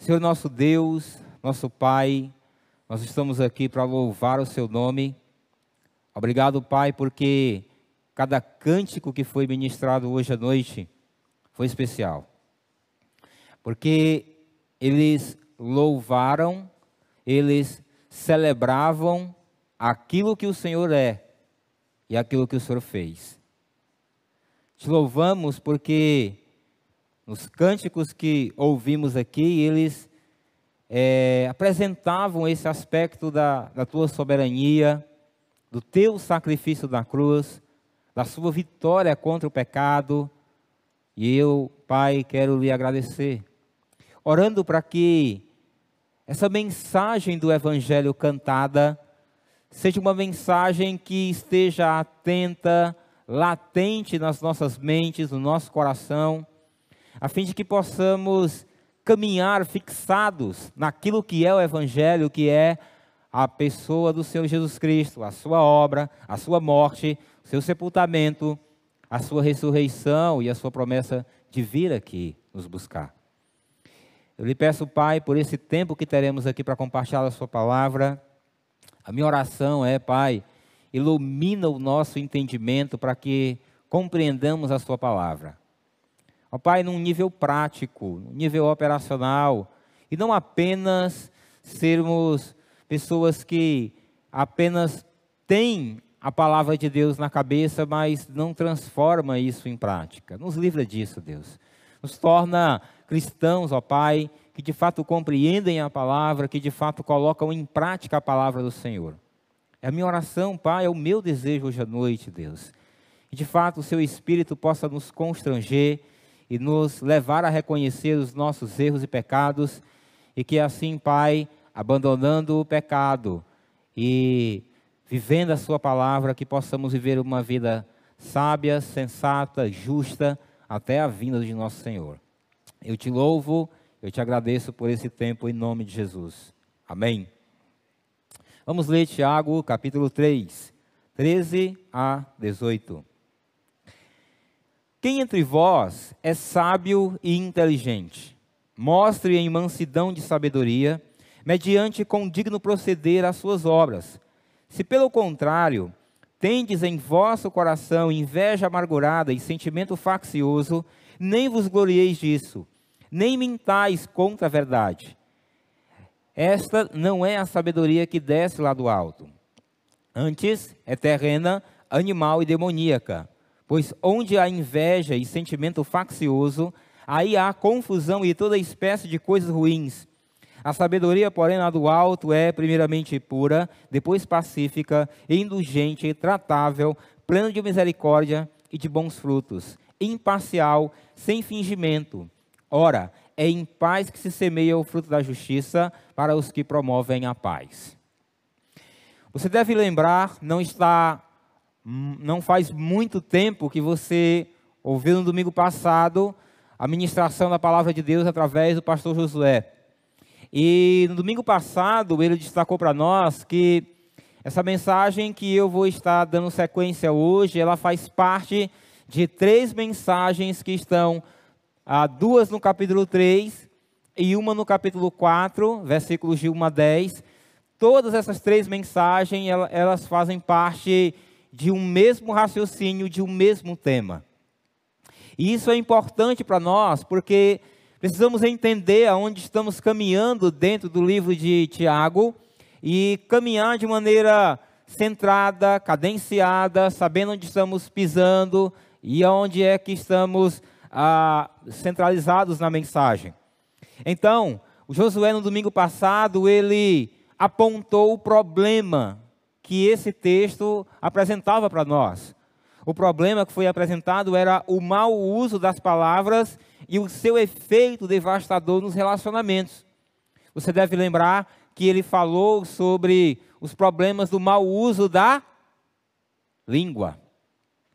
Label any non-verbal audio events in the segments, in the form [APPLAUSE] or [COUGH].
Senhor nosso Deus, nosso Pai, nós estamos aqui para louvar o Seu nome. Obrigado, Pai, porque cada cântico que foi ministrado hoje à noite foi especial. Porque eles louvaram, eles celebravam aquilo que o Senhor é e aquilo que o Senhor fez. Te louvamos porque nos cânticos que ouvimos aqui, eles é, apresentavam esse aspecto da, da tua soberania, do teu sacrifício na cruz, da sua vitória contra o pecado. E eu, Pai, quero lhe agradecer, orando para que essa mensagem do Evangelho cantada seja uma mensagem que esteja atenta, latente nas nossas mentes, no nosso coração, a fim de que possamos caminhar fixados naquilo que é o Evangelho, que é a pessoa do Senhor Jesus Cristo, a sua obra, a sua morte, o seu sepultamento, a sua ressurreição e a sua promessa de vir aqui nos buscar. Eu lhe peço, Pai, por esse tempo que teremos aqui para compartilhar a sua palavra, a minha oração é, Pai, ilumina o nosso entendimento para que compreendamos a Sua palavra. Ó Pai, num nível prático, num nível operacional, e não apenas sermos pessoas que apenas têm a palavra de Deus na cabeça, mas não transforma isso em prática. Nos livra disso, Deus. Nos torna cristãos, ó Pai, que de fato compreendem a palavra, que de fato colocam em prática a palavra do Senhor. É a minha oração, Pai, é o meu desejo hoje à noite, Deus. Que de fato o Seu Espírito possa nos constranger e nos levar a reconhecer os nossos erros e pecados, e que assim, Pai, abandonando o pecado e vivendo a Sua palavra, que possamos viver uma vida sábia, sensata, justa, até a vinda de nosso Senhor. Eu te louvo, eu te agradeço por esse tempo em nome de Jesus. Amém. Vamos ler Tiago, capítulo 3, 13 a 18. Quem entre vós é sábio e inteligente? Mostre em mansidão de sabedoria, mediante com digno proceder as suas obras. Se pelo contrário, tendes em vosso coração inveja amargurada e sentimento faccioso, nem vos glorieis disso, nem mintais contra a verdade esta não é a sabedoria que desce lá do alto. Antes é terrena, animal e demoníaca. Pois onde há inveja e sentimento faccioso, aí há confusão e toda espécie de coisas ruins. A sabedoria, porém, lá do alto é primeiramente pura, depois pacífica, indulgente, tratável, plena de misericórdia e de bons frutos, imparcial, sem fingimento. Ora, é em paz que se semeia o fruto da justiça para os que promovem a paz. Você deve lembrar, não está, não faz muito tempo que você ouviu no domingo passado a ministração da palavra de Deus através do pastor Josué. E no domingo passado ele destacou para nós que essa mensagem que eu vou estar dando sequência hoje, ela faz parte de três mensagens que estão ah, duas no capítulo 3 e uma no capítulo 4, versículos de 1 a 10. Todas essas três mensagens, elas fazem parte de um mesmo raciocínio, de um mesmo tema. E isso é importante para nós, porque precisamos entender aonde estamos caminhando dentro do livro de Tiago e caminhar de maneira centrada, cadenciada, sabendo onde estamos pisando e aonde é que estamos ah, centralizados na mensagem. Então, o Josué no domingo passado, ele apontou o problema que esse texto apresentava para nós. O problema que foi apresentado era o mau uso das palavras e o seu efeito devastador nos relacionamentos. Você deve lembrar que ele falou sobre os problemas do mau uso da língua.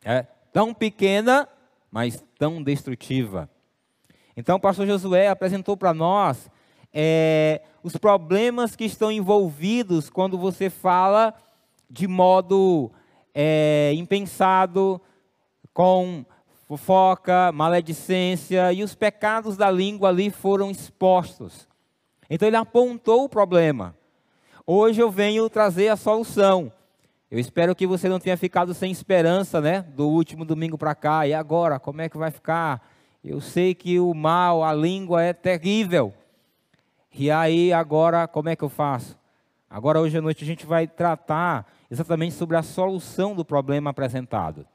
É tão pequena mas tão destrutiva. Então, o pastor Josué apresentou para nós é, os problemas que estão envolvidos quando você fala de modo é, impensado, com fofoca, maledicência, e os pecados da língua ali foram expostos. Então ele apontou o problema. Hoje eu venho trazer a solução. Eu espero que você não tenha ficado sem esperança, né? Do último domingo para cá. E agora, como é que vai ficar? Eu sei que o mal, a língua é terrível. E aí, agora, como é que eu faço? Agora, hoje à noite, a gente vai tratar exatamente sobre a solução do problema apresentado.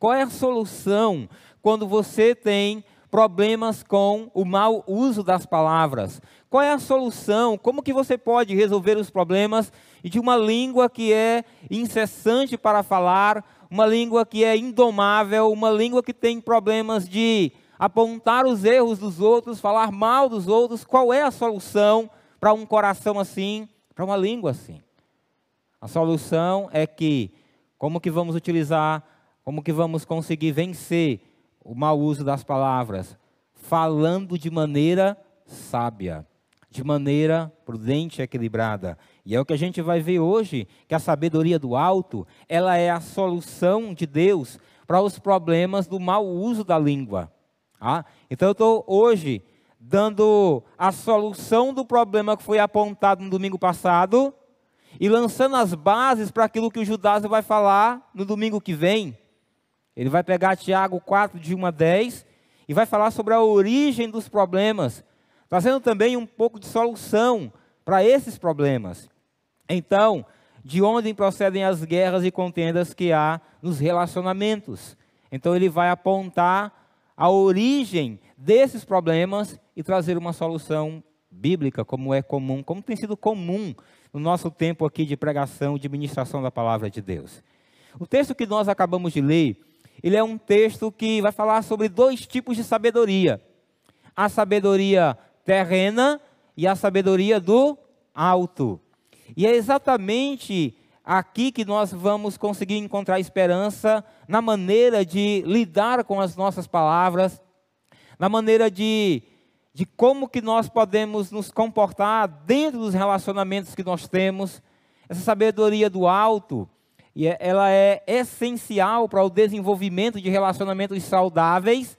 Qual é a solução quando você tem problemas com o mau uso das palavras? Qual é a solução? Como que você pode resolver os problemas de uma língua que é incessante para falar, uma língua que é indomável, uma língua que tem problemas de apontar os erros dos outros, falar mal dos outros? Qual é a solução para um coração assim, para uma língua assim? A solução é que como que vamos utilizar, como que vamos conseguir vencer o mau uso das palavras? Falando de maneira sábia, de maneira prudente e equilibrada. E é o que a gente vai ver hoje, que a sabedoria do alto, ela é a solução de Deus para os problemas do mau uso da língua. Ah, então eu estou hoje dando a solução do problema que foi apontado no domingo passado e lançando as bases para aquilo que o Judas vai falar no domingo que vem. Ele vai pegar Tiago 4, de 1 a 10, e vai falar sobre a origem dos problemas, trazendo também um pouco de solução para esses problemas. Então, de onde procedem as guerras e contendas que há nos relacionamentos? Então, ele vai apontar a origem desses problemas e trazer uma solução bíblica, como é comum, como tem sido comum no nosso tempo aqui de pregação, de ministração da palavra de Deus. O texto que nós acabamos de ler, ele é um texto que vai falar sobre dois tipos de sabedoria: a sabedoria terrena e a sabedoria do alto. E é exatamente aqui que nós vamos conseguir encontrar esperança na maneira de lidar com as nossas palavras, na maneira de de como que nós podemos nos comportar dentro dos relacionamentos que nós temos. Essa sabedoria do alto, e é, ela é essencial para o desenvolvimento de relacionamentos saudáveis,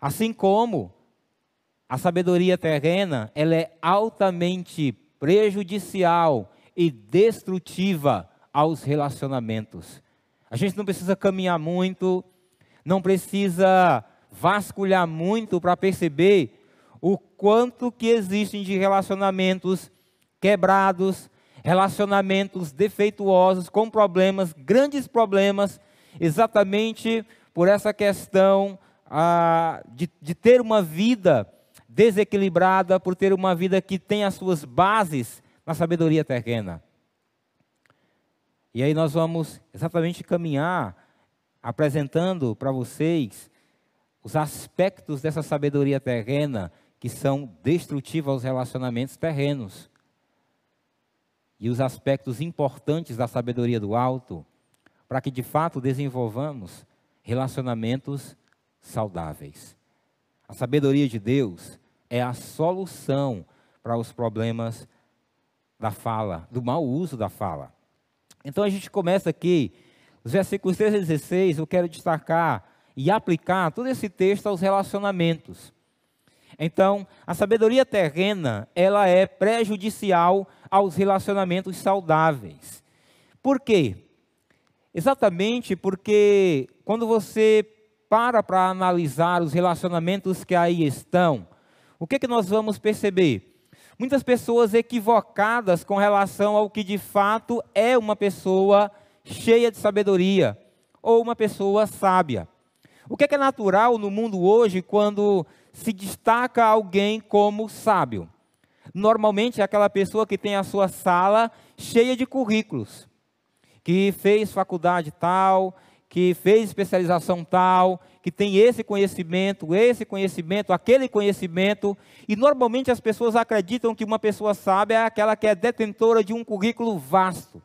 assim como a sabedoria terrena, ela é altamente prejudicial e destrutiva aos relacionamentos. A gente não precisa caminhar muito, não precisa vasculhar muito para perceber o quanto que existem de relacionamentos quebrados, relacionamentos defeituosos, com problemas, grandes problemas, exatamente por essa questão ah, de, de ter uma vida desequilibrada, por ter uma vida que tem as suas bases na sabedoria terrena. E aí nós vamos exatamente caminhar apresentando para vocês os aspectos dessa sabedoria terrena que são destrutivos aos relacionamentos terrenos. E os aspectos importantes da sabedoria do alto, para que de fato desenvolvamos relacionamentos saudáveis. A sabedoria de Deus é a solução para os problemas da fala, do mau uso da fala. Então a gente começa aqui, os versículos 13 a 16, eu quero destacar e aplicar todo esse texto aos relacionamentos. Então, a sabedoria terrena, ela é prejudicial aos relacionamentos saudáveis. Por quê? Exatamente porque quando você para para analisar os relacionamentos que aí estão, o que, que nós vamos perceber? Muitas pessoas equivocadas com relação ao que de fato é uma pessoa cheia de sabedoria ou uma pessoa sábia. O que é, que é natural no mundo hoje quando se destaca alguém como sábio? Normalmente é aquela pessoa que tem a sua sala cheia de currículos, que fez faculdade tal, que fez especialização tal, que tem esse conhecimento, esse conhecimento, aquele conhecimento, e normalmente as pessoas acreditam que uma pessoa sábia é aquela que é detentora de um currículo vasto.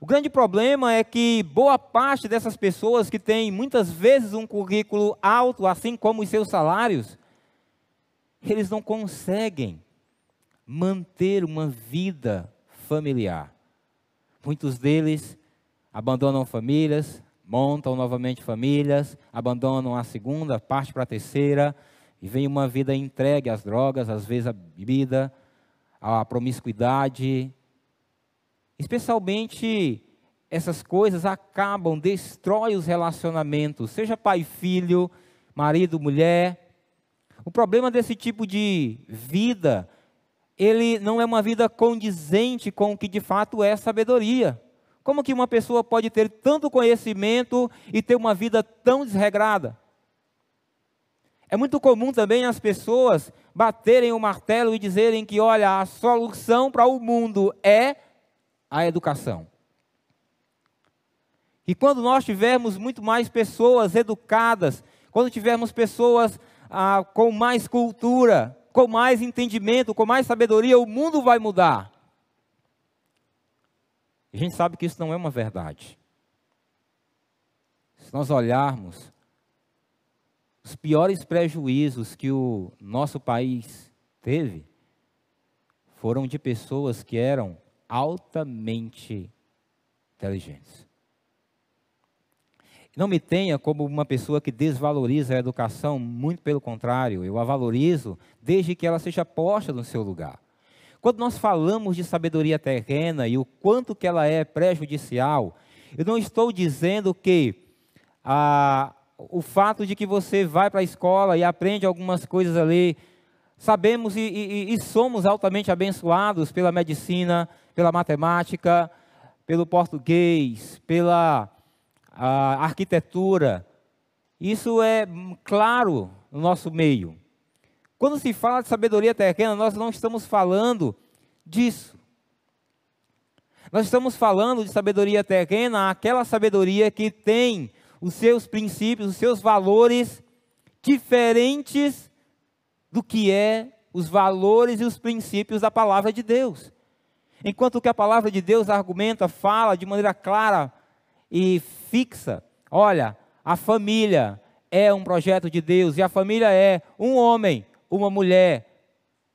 O grande problema é que boa parte dessas pessoas que têm muitas vezes um currículo alto, assim como os seus salários, eles não conseguem manter uma vida familiar. Muitos deles abandonam famílias, montam novamente famílias, abandonam a segunda, parte para a terceira, e vem uma vida entregue às drogas, às vezes à bebida, à promiscuidade. Especialmente essas coisas acabam, destrói os relacionamentos, seja pai e filho, marido, mulher. O problema desse tipo de vida, ele não é uma vida condizente com o que de fato é sabedoria. Como que uma pessoa pode ter tanto conhecimento e ter uma vida tão desregrada? É muito comum também as pessoas baterem o martelo e dizerem que, olha, a solução para o mundo é a educação. E quando nós tivermos muito mais pessoas educadas, quando tivermos pessoas ah, com mais cultura, com mais entendimento, com mais sabedoria, o mundo vai mudar. A gente sabe que isso não é uma verdade. Se nós olharmos os piores prejuízos que o nosso país teve foram de pessoas que eram altamente inteligentes. Não me tenha como uma pessoa que desvaloriza a educação, muito pelo contrário, eu a valorizo desde que ela seja posta no seu lugar. Quando nós falamos de sabedoria terrena e o quanto que ela é prejudicial, eu não estou dizendo que a, o fato de que você vai para a escola e aprende algumas coisas ali, sabemos e, e, e somos altamente abençoados pela medicina, pela matemática, pelo português, pela arquitetura. Isso é claro no nosso meio. Quando se fala de sabedoria terrena, nós não estamos falando disso. Nós estamos falando de sabedoria terrena, aquela sabedoria que tem os seus princípios, os seus valores diferentes do que é os valores e os princípios da palavra de Deus. Enquanto que a palavra de Deus argumenta, fala de maneira clara e fixa, olha, a família é um projeto de Deus e a família é um homem, uma mulher.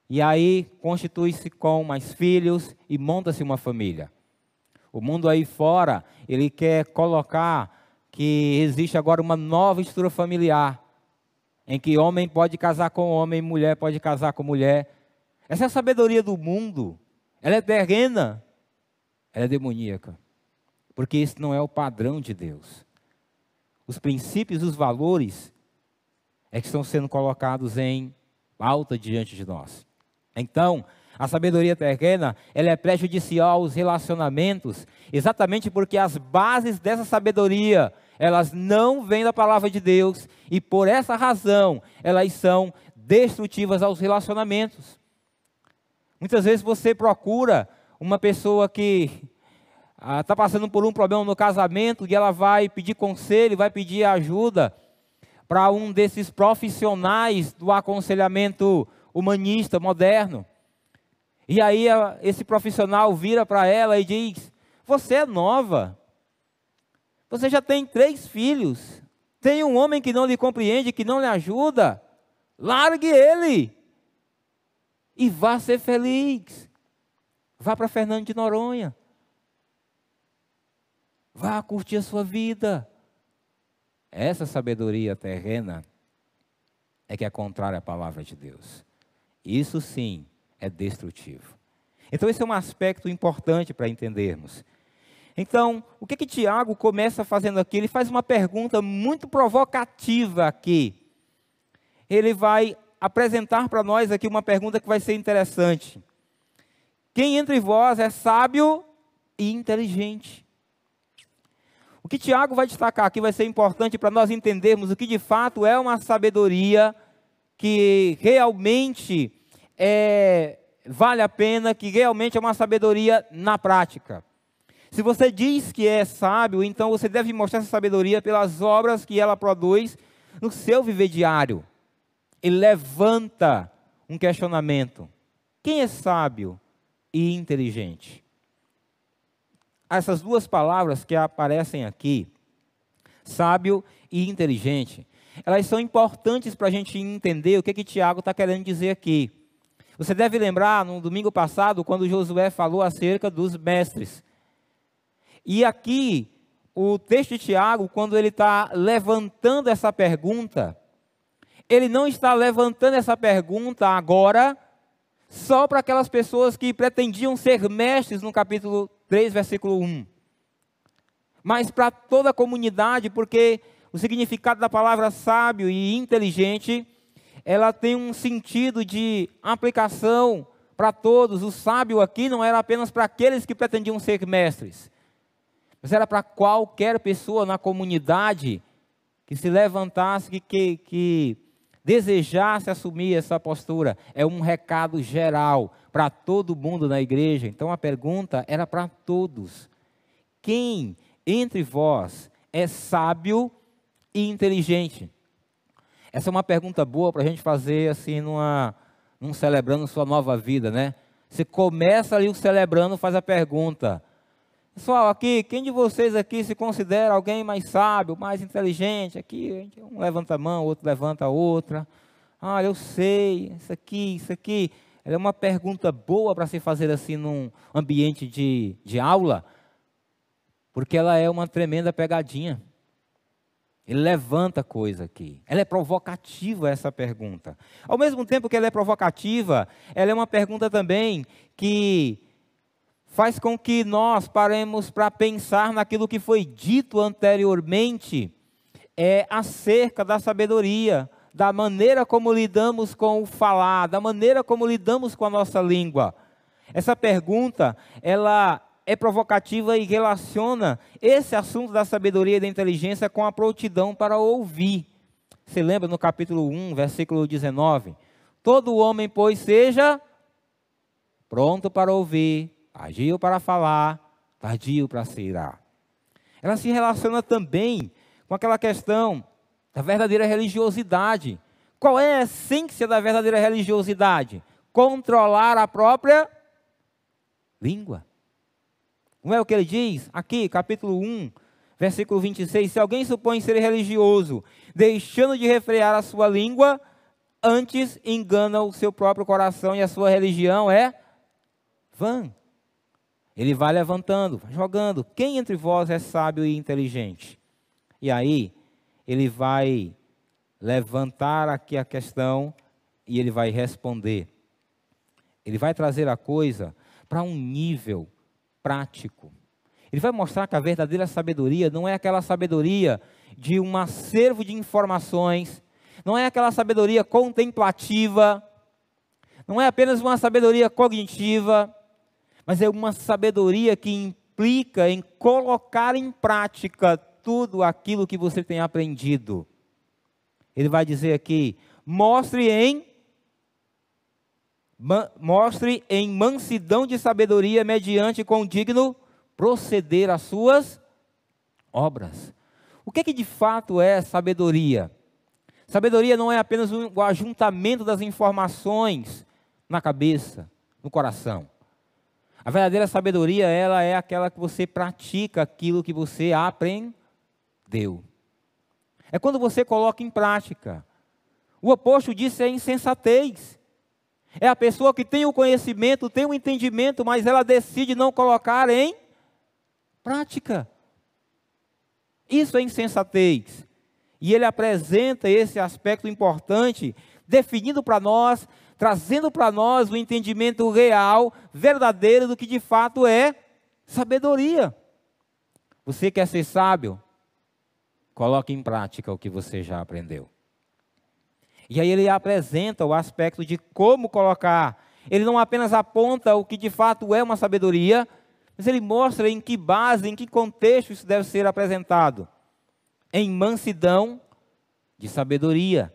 E aí constitui-se com mais filhos e monta-se uma família. O mundo aí fora, ele quer colocar que existe agora uma nova estrutura familiar, em que homem pode casar com homem, mulher pode casar com mulher. Essa é a sabedoria do mundo. Ela é terrena, ela é demoníaca. Porque esse não é o padrão de Deus. Os princípios os valores é que estão sendo colocados em alta diante de nós. Então, a sabedoria terrena, ela é prejudicial aos relacionamentos, exatamente porque as bases dessa sabedoria elas não vêm da palavra de Deus e por essa razão elas são destrutivas aos relacionamentos. Muitas vezes você procura uma pessoa que está ah, passando por um problema no casamento e ela vai pedir conselho, vai pedir ajuda para um desses profissionais do aconselhamento humanista moderno. E aí esse profissional vira para ela e diz: Você é nova, você já tem três filhos. Tem um homem que não lhe compreende, que não lhe ajuda. Largue ele. E vá ser feliz. Vá para Fernando de Noronha. Vá curtir a sua vida. Essa sabedoria terrena é que é contrária à palavra de Deus. Isso sim é destrutivo. Então, esse é um aspecto importante para entendermos. Então, o que que Tiago começa fazendo aqui? Ele faz uma pergunta muito provocativa aqui. Ele vai apresentar para nós aqui uma pergunta que vai ser interessante. Quem entre vós é sábio e inteligente? Que Tiago vai destacar aqui vai ser importante para nós entendermos o que de fato é uma sabedoria que realmente é, vale a pena, que realmente é uma sabedoria na prática. Se você diz que é sábio, então você deve mostrar essa sabedoria pelas obras que ela produz no seu viver diário. Ele levanta um questionamento: quem é sábio e inteligente? Essas duas palavras que aparecem aqui, sábio e inteligente, elas são importantes para a gente entender o que, que Tiago está querendo dizer aqui. Você deve lembrar, no domingo passado, quando Josué falou acerca dos mestres. E aqui, o texto de Tiago, quando ele está levantando essa pergunta, ele não está levantando essa pergunta agora só para aquelas pessoas que pretendiam ser mestres no capítulo 3, versículo 1. Mas para toda a comunidade, porque o significado da palavra sábio e inteligente, ela tem um sentido de aplicação para todos. O sábio aqui não era apenas para aqueles que pretendiam ser mestres, mas era para qualquer pessoa na comunidade que se levantasse, que, que, que desejasse assumir essa postura. É um recado geral para todo mundo na igreja. Então a pergunta era para todos: quem entre vós é sábio e inteligente? Essa é uma pergunta boa para a gente fazer assim numa, num celebrando sua nova vida, né? Você começa ali o celebrando, faz a pergunta: Pessoal, aqui, quem de vocês aqui se considera alguém mais sábio, mais inteligente? Aqui, um levanta a mão, outro levanta a outra. Ah, eu sei, isso aqui, isso aqui. É uma pergunta boa para se fazer assim num ambiente de, de aula, porque ela é uma tremenda pegadinha. Ele levanta coisa aqui. Ela é provocativa essa pergunta. Ao mesmo tempo que ela é provocativa, ela é uma pergunta também que faz com que nós paremos para pensar naquilo que foi dito anteriormente é acerca da sabedoria, da maneira como lidamos com o falar, da maneira como lidamos com a nossa língua. Essa pergunta, ela é provocativa e relaciona esse assunto da sabedoria e da inteligência com a prontidão para ouvir. Você lembra no capítulo 1, versículo 19? Todo homem, pois, seja pronto para ouvir, tardio para falar, tardio para se irar. Ela se relaciona também com aquela questão da verdadeira religiosidade. Qual é a essência da verdadeira religiosidade? Controlar a própria língua. Não é o que ele diz aqui, capítulo 1, versículo 26. Se alguém supõe ser religioso, deixando de refrear a sua língua, antes engana o seu próprio coração e a sua religião é vã. Ele vai levantando, jogando. Quem entre vós é sábio e inteligente? E aí, ele vai levantar aqui a questão e ele vai responder. Ele vai trazer a coisa para um nível prático. Ele vai mostrar que a verdadeira sabedoria não é aquela sabedoria de um acervo de informações, não é aquela sabedoria contemplativa, não é apenas uma sabedoria cognitiva, mas é uma sabedoria que implica em colocar em prática tudo aquilo que você tem aprendido. Ele vai dizer aqui: mostre em mostre em mansidão de sabedoria mediante condigno proceder às suas obras. O que, é que de fato é sabedoria? Sabedoria não é apenas o ajuntamento das informações na cabeça, no coração. A verdadeira sabedoria, ela é aquela que você pratica aquilo que você aprendeu. É quando você coloca em prática. O oposto disso é insensatez. É a pessoa que tem o conhecimento, tem o entendimento, mas ela decide não colocar em prática. Isso é insensatez. E ele apresenta esse aspecto importante, definindo para nós trazendo para nós o entendimento real, verdadeiro do que de fato é sabedoria. Você quer ser sábio? Coloque em prática o que você já aprendeu. E aí ele apresenta o aspecto de como colocar. Ele não apenas aponta o que de fato é uma sabedoria, mas ele mostra em que base, em que contexto isso deve ser apresentado. Em mansidão de sabedoria.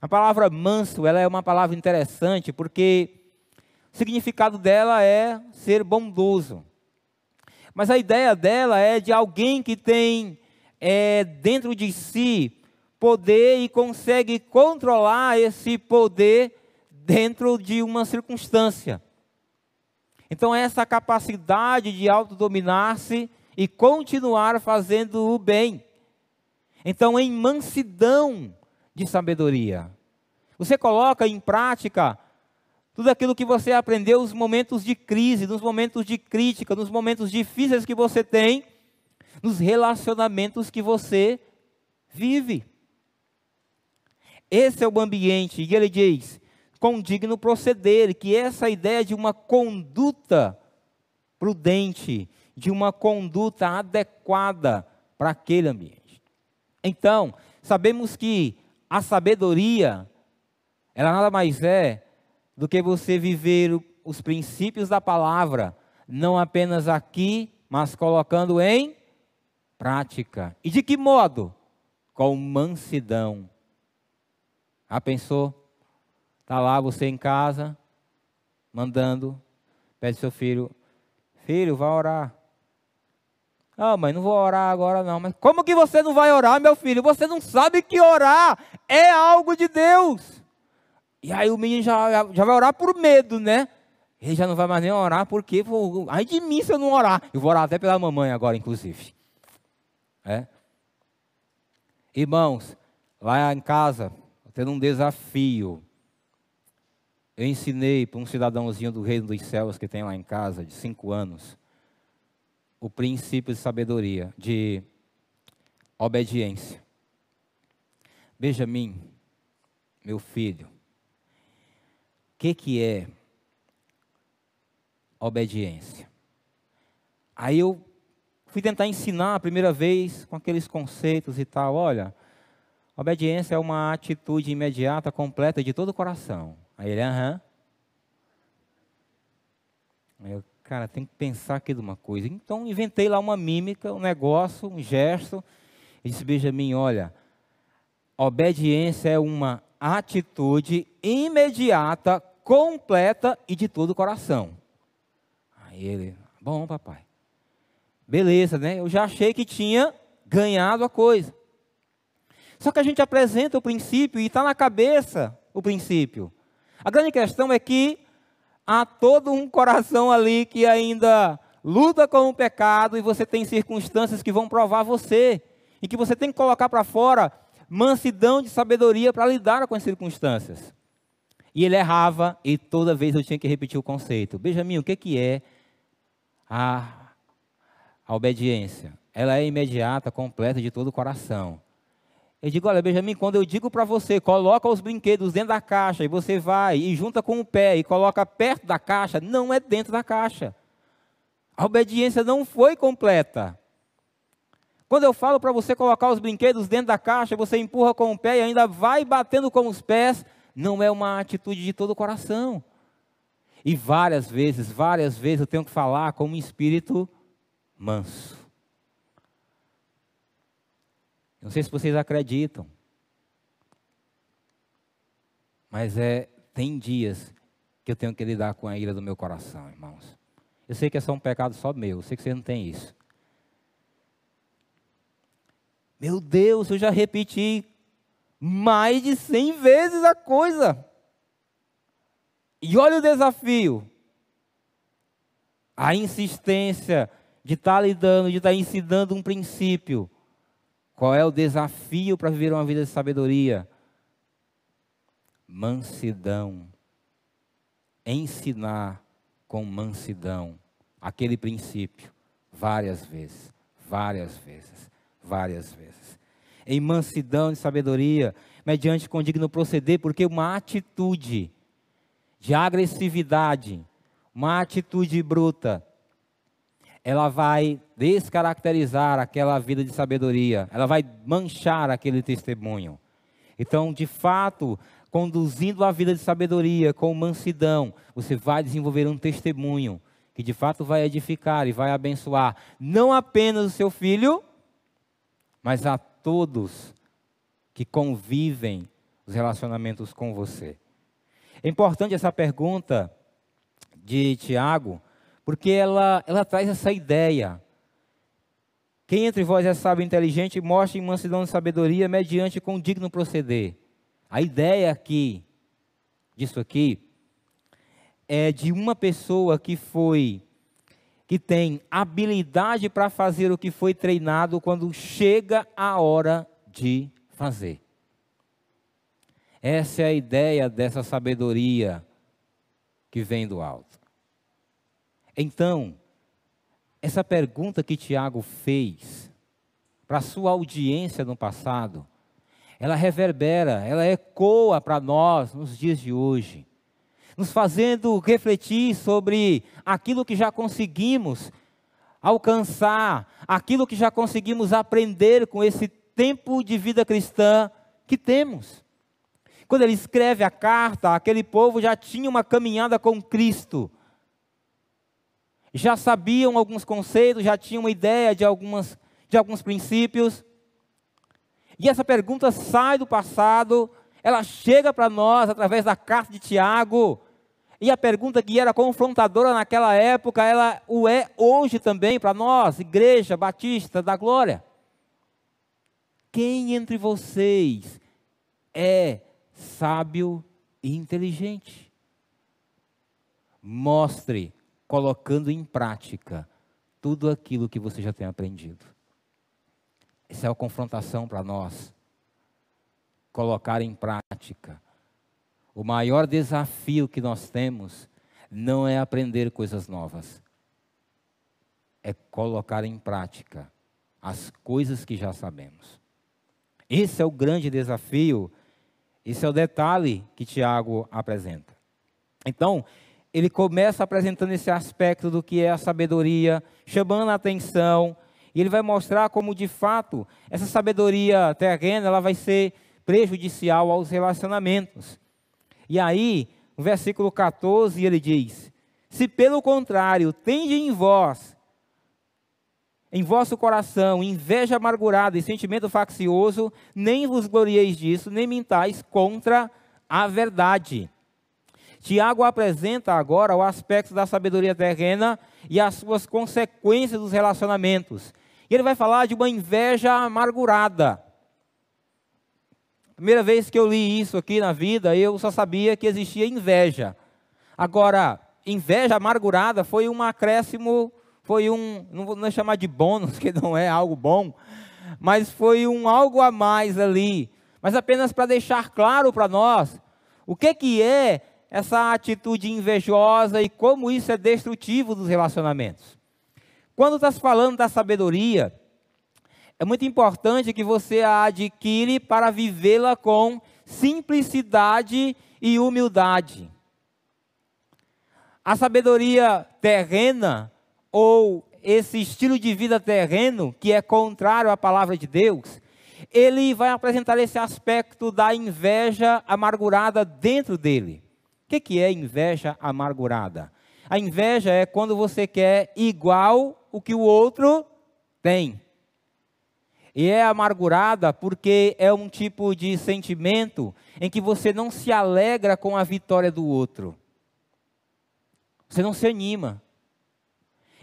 A palavra manso, ela é uma palavra interessante porque o significado dela é ser bondoso. Mas a ideia dela é de alguém que tem é, dentro de si poder e consegue controlar esse poder dentro de uma circunstância. Então, essa capacidade de autodominar-se e continuar fazendo o bem. Então, em mansidão, de sabedoria. Você coloca em prática tudo aquilo que você aprendeu nos momentos de crise, nos momentos de crítica, nos momentos difíceis que você tem, nos relacionamentos que você vive. Esse é o ambiente. E ele diz: com digno proceder, que essa ideia de uma conduta prudente, de uma conduta adequada para aquele ambiente. Então, sabemos que a sabedoria, ela nada mais é do que você viver os princípios da palavra, não apenas aqui, mas colocando em prática. E de que modo? Com mansidão. Ah, pensou? Está lá você em casa, mandando, pede seu filho, filho, vai orar. Ah, mãe, não vou orar agora não. Mas como que você não vai orar, meu filho? Você não sabe que orar é algo de Deus. E aí o menino já, já vai orar por medo, né? Ele já não vai mais nem orar, porque, ai de mim se eu não orar. Eu vou orar até pela mamãe agora, inclusive. É? Irmãos, lá em casa, tendo um desafio. Eu ensinei para um cidadãozinho do reino dos céus que tem lá em casa, de cinco anos, o princípio de sabedoria, de obediência. Benjamin, meu filho, o que, que é obediência? Aí eu fui tentar ensinar a primeira vez com aqueles conceitos e tal. Olha, obediência é uma atitude imediata, completa de todo o coração. Aí ele, aham. Eu, cara, tem que pensar aqui de uma coisa. Então, inventei lá uma mímica, um negócio, um gesto. E disse, Benjamin, olha, obediência é uma atitude imediata, completa e de todo o coração. Aí ele, bom, papai. Beleza, né? Eu já achei que tinha ganhado a coisa. Só que a gente apresenta o princípio e está na cabeça o princípio. A grande questão é que há todo um coração ali que ainda luta com o pecado e você tem circunstâncias que vão provar você e que você tem que colocar para fora mansidão de sabedoria para lidar com as circunstâncias. E ele errava e toda vez eu tinha que repetir o conceito. Benjamin, o que, que é a, a obediência? Ela é imediata, completa de todo o coração. Eu digo, olha, Benjamin, quando eu digo para você, coloca os brinquedos dentro da caixa e você vai e junta com o pé e coloca perto da caixa, não é dentro da caixa. A obediência não foi completa. Quando eu falo para você colocar os brinquedos dentro da caixa, você empurra com o pé e ainda vai batendo com os pés, não é uma atitude de todo o coração. E várias vezes, várias vezes eu tenho que falar com um espírito manso. Não sei se vocês acreditam. Mas é, tem dias que eu tenho que lidar com a ira do meu coração, irmãos. Eu sei que é só um pecado só meu, eu sei que vocês não têm isso. Meu Deus, eu já repeti mais de cem vezes a coisa. E olha o desafio. A insistência de estar tá lidando, de estar tá ensinando um princípio qual é o desafio para viver uma vida de sabedoria? Mansidão. Ensinar com mansidão aquele princípio várias vezes, várias vezes, várias vezes. Em mansidão e sabedoria, mediante condigno proceder, porque uma atitude de agressividade, uma atitude bruta, ela vai descaracterizar aquela vida de sabedoria, ela vai manchar aquele testemunho. Então, de fato, conduzindo a vida de sabedoria com mansidão, você vai desenvolver um testemunho que de fato vai edificar e vai abençoar não apenas o seu filho, mas a todos que convivem os relacionamentos com você. É importante essa pergunta de Tiago, porque ela, ela traz essa ideia. Quem entre vós é sábio e inteligente, mostre mansidão e sabedoria mediante com digno proceder. A ideia aqui, disso aqui, é de uma pessoa que foi, que tem habilidade para fazer o que foi treinado quando chega a hora de fazer. Essa é a ideia dessa sabedoria que vem do alto. Então, essa pergunta que Tiago fez para a sua audiência no passado, ela reverbera, ela ecoa para nós nos dias de hoje, nos fazendo refletir sobre aquilo que já conseguimos alcançar, aquilo que já conseguimos aprender com esse tempo de vida cristã que temos. Quando ele escreve a carta, aquele povo já tinha uma caminhada com Cristo. Já sabiam alguns conceitos, já tinham uma ideia de, algumas, de alguns princípios. E essa pergunta sai do passado, ela chega para nós através da carta de Tiago. E a pergunta que era confrontadora naquela época, ela o é hoje também para nós, Igreja Batista da Glória. Quem entre vocês é sábio e inteligente? Mostre, colocando em prática, tudo aquilo que você já tem aprendido. Essa é a confrontação para nós. Colocar em prática. O maior desafio que nós temos não é aprender coisas novas, é colocar em prática as coisas que já sabemos. Esse é o grande desafio, esse é o detalhe que Tiago apresenta. Então, ele começa apresentando esse aspecto do que é a sabedoria, chamando a atenção, e ele vai mostrar como de fato essa sabedoria terrena ela vai ser prejudicial aos relacionamentos. E aí, no versículo 14, ele diz: Se pelo contrário tende em vós em vosso coração inveja amargurada e sentimento faccioso, nem vos glorieis disso, nem mintais contra a verdade. Tiago apresenta agora o aspecto da sabedoria terrena e as suas consequências dos relacionamentos. E ele vai falar de uma inveja amargurada. Primeira vez que eu li isso aqui na vida, eu só sabia que existia inveja. Agora, inveja amargurada foi um acréscimo foi um, não vou chamar de bônus, [LAUGHS] que não é algo bom, mas foi um algo a mais ali. Mas apenas para deixar claro para nós o que, que é essa atitude invejosa e como isso é destrutivo dos relacionamentos. Quando está se falando da sabedoria, é muito importante que você a adquire para vivê-la com simplicidade e humildade. A sabedoria terrena ou esse estilo de vida terreno, que é contrário à palavra de Deus, ele vai apresentar esse aspecto da inveja amargurada dentro dele. O que, é inveja amargurada? A inveja é quando você quer igual o que o outro tem. E é amargurada porque é um tipo de sentimento em que você não se alegra com a vitória do outro. Você não se anima.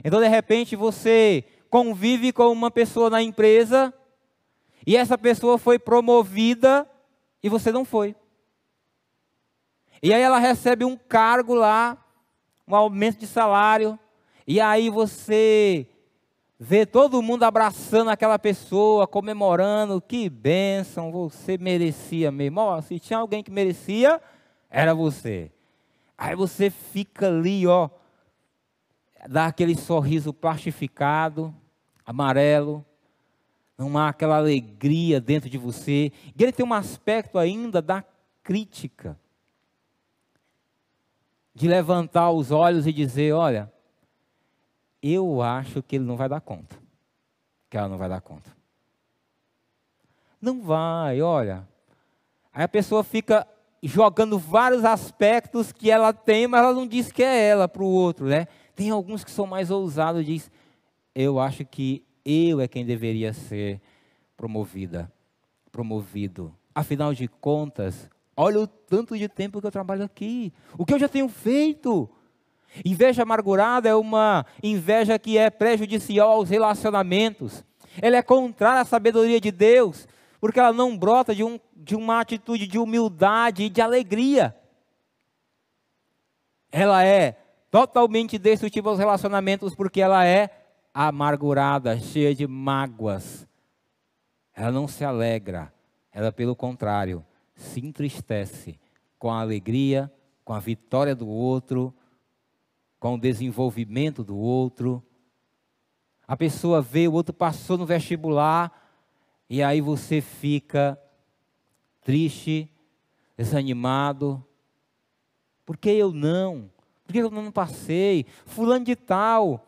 Então, de repente, você convive com uma pessoa na empresa e essa pessoa foi promovida e você não foi. E aí ela recebe um cargo lá, um aumento de salário, e aí você vê todo mundo abraçando aquela pessoa, comemorando, que bênção, você merecia mesmo. Ó, se tinha alguém que merecia, era você. Aí você fica ali, ó, dá aquele sorriso plastificado, amarelo, não há aquela alegria dentro de você. E ele tem um aspecto ainda da crítica. De levantar os olhos e dizer: Olha, eu acho que ele não vai dar conta. Que ela não vai dar conta. Não vai, olha. Aí a pessoa fica jogando vários aspectos que ela tem, mas ela não diz que é ela para o outro, né? Tem alguns que são mais ousados, diz, eu acho que eu é quem deveria ser promovida, promovido. Afinal de contas, olha o tanto de tempo que eu trabalho aqui, o que eu já tenho feito. Inveja amargurada é uma inveja que é prejudicial aos relacionamentos. Ela é contrária à sabedoria de Deus, porque ela não brota de, um, de uma atitude de humildade e de alegria. Ela é totalmente destrutiva aos relacionamentos, porque ela é amargurada, cheia de mágoas. Ela não se alegra, ela, pelo contrário, se entristece com a alegria, com a vitória do outro, com o desenvolvimento do outro. A pessoa vê, o outro passou no vestibular, e aí você fica triste, desanimado. Por que eu não? Por que eu não passei? Fulano de tal,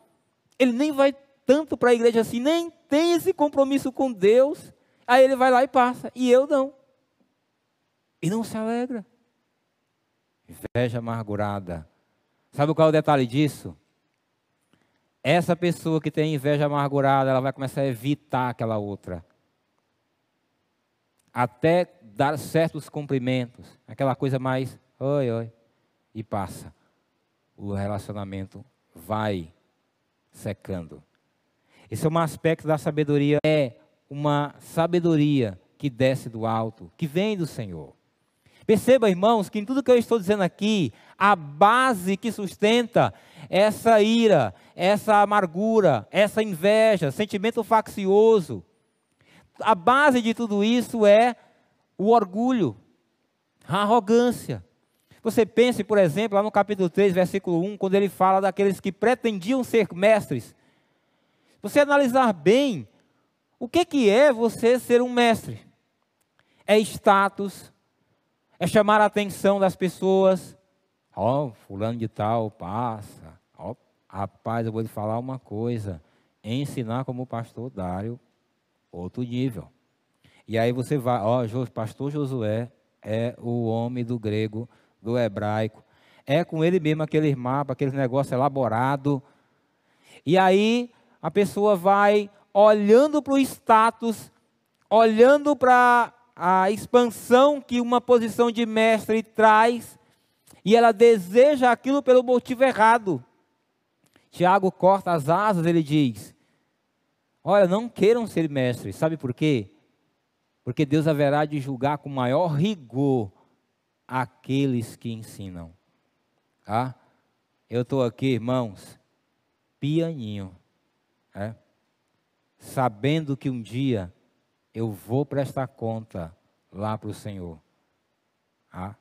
ele nem vai tanto para a igreja assim, nem tem esse compromisso com Deus. Aí ele vai lá e passa, e eu não. E não se alegra. Inveja amargurada. Sabe qual é o detalhe disso? Essa pessoa que tem inveja amargurada, ela vai começar a evitar aquela outra. Até dar certos cumprimentos. Aquela coisa mais, oi, oi. E passa. O relacionamento vai secando. Esse é um aspecto da sabedoria. É uma sabedoria que desce do alto, que vem do Senhor. Perceba, irmãos, que em tudo que eu estou dizendo aqui, a base que sustenta essa ira, essa amargura, essa inveja, sentimento faccioso, a base de tudo isso é o orgulho, a arrogância. Você pense, por exemplo, lá no capítulo 3, versículo 1, quando ele fala daqueles que pretendiam ser mestres. Você analisar bem, o que, que é você ser um mestre? É status, é chamar a atenção das pessoas. Ó, oh, fulano de tal passa. Ó, oh, rapaz, eu vou lhe falar uma coisa. Ensinar como pastor Dário, outro nível. E aí você vai, ó, oh, pastor Josué é o homem do grego, do hebraico. É com ele mesmo aquele mapa, aquele negócio elaborado. E aí a pessoa vai olhando para o status, olhando para a expansão que uma posição de mestre traz, e ela deseja aquilo pelo motivo errado. Tiago corta as asas, ele diz: Olha, não queiram ser mestres, sabe por quê? Porque Deus haverá de julgar com maior rigor aqueles que ensinam. Tá? Eu estou aqui, irmãos, pianinho é? sabendo que um dia eu vou prestar conta lá para o Senhor. Ah,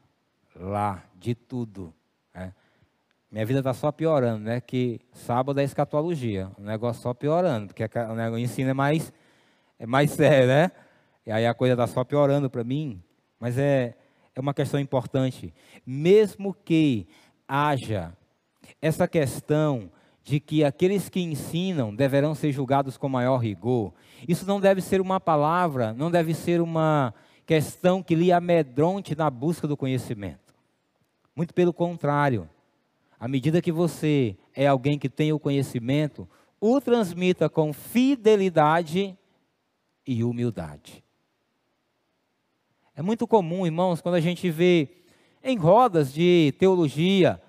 lá, de tudo. É? Minha vida está só piorando, né? Que sábado é escatologia, o negócio só piorando, porque o ensino é mais, é mais [LAUGHS] sério, né? E aí a coisa está só piorando para mim. Mas é, é uma questão importante. Mesmo que haja essa questão de que aqueles que ensinam deverão ser julgados com maior rigor. Isso não deve ser uma palavra, não deve ser uma questão que lhe amedronte na busca do conhecimento. Muito pelo contrário. À medida que você é alguém que tem o conhecimento, o transmita com fidelidade e humildade. É muito comum, irmãos, quando a gente vê em rodas de teologia,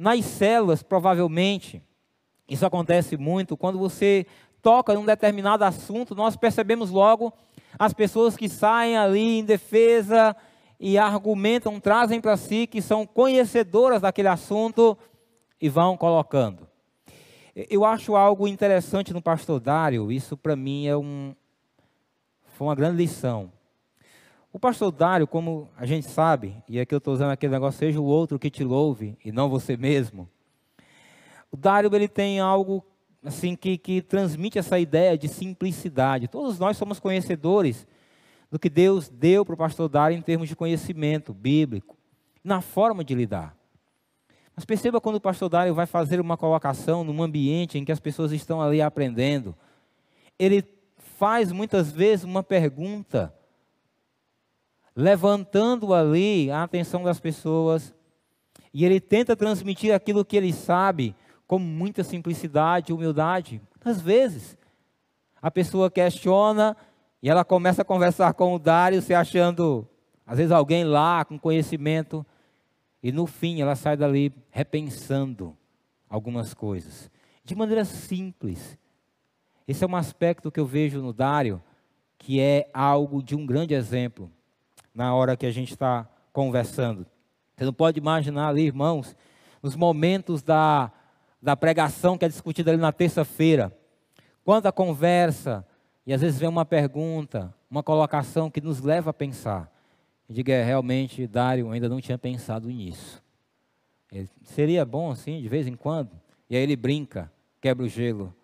nas células, provavelmente, isso acontece muito, quando você toca em um determinado assunto, nós percebemos logo as pessoas que saem ali em defesa e argumentam, trazem para si que são conhecedoras daquele assunto e vão colocando. Eu acho algo interessante no pastor Dário, isso para mim é um, foi uma grande lição. O pastor Dário, como a gente sabe, e aqui eu estou usando aquele negócio, seja o outro que te louve e não você mesmo. O Dário ele tem algo assim que, que transmite essa ideia de simplicidade. Todos nós somos conhecedores do que Deus deu para o pastor Dário em termos de conhecimento bíblico, na forma de lidar. Mas perceba quando o pastor Dário vai fazer uma colocação num ambiente em que as pessoas estão ali aprendendo, ele faz muitas vezes uma pergunta levantando ali a atenção das pessoas, e ele tenta transmitir aquilo que ele sabe com muita simplicidade humildade. Às vezes, a pessoa questiona e ela começa a conversar com o Dário, se achando, às vezes, alguém lá com conhecimento, e no fim ela sai dali repensando algumas coisas, de maneira simples. Esse é um aspecto que eu vejo no Dário, que é algo de um grande exemplo na hora que a gente está conversando. Você não pode imaginar ali, irmãos, nos momentos da, da pregação que é discutida ali na terça-feira, quanta conversa, e às vezes vem uma pergunta, uma colocação que nos leva a pensar. E diga, é, realmente, Dário ainda não tinha pensado nisso. Ele, seria bom assim, de vez em quando? E aí ele brinca, quebra o gelo.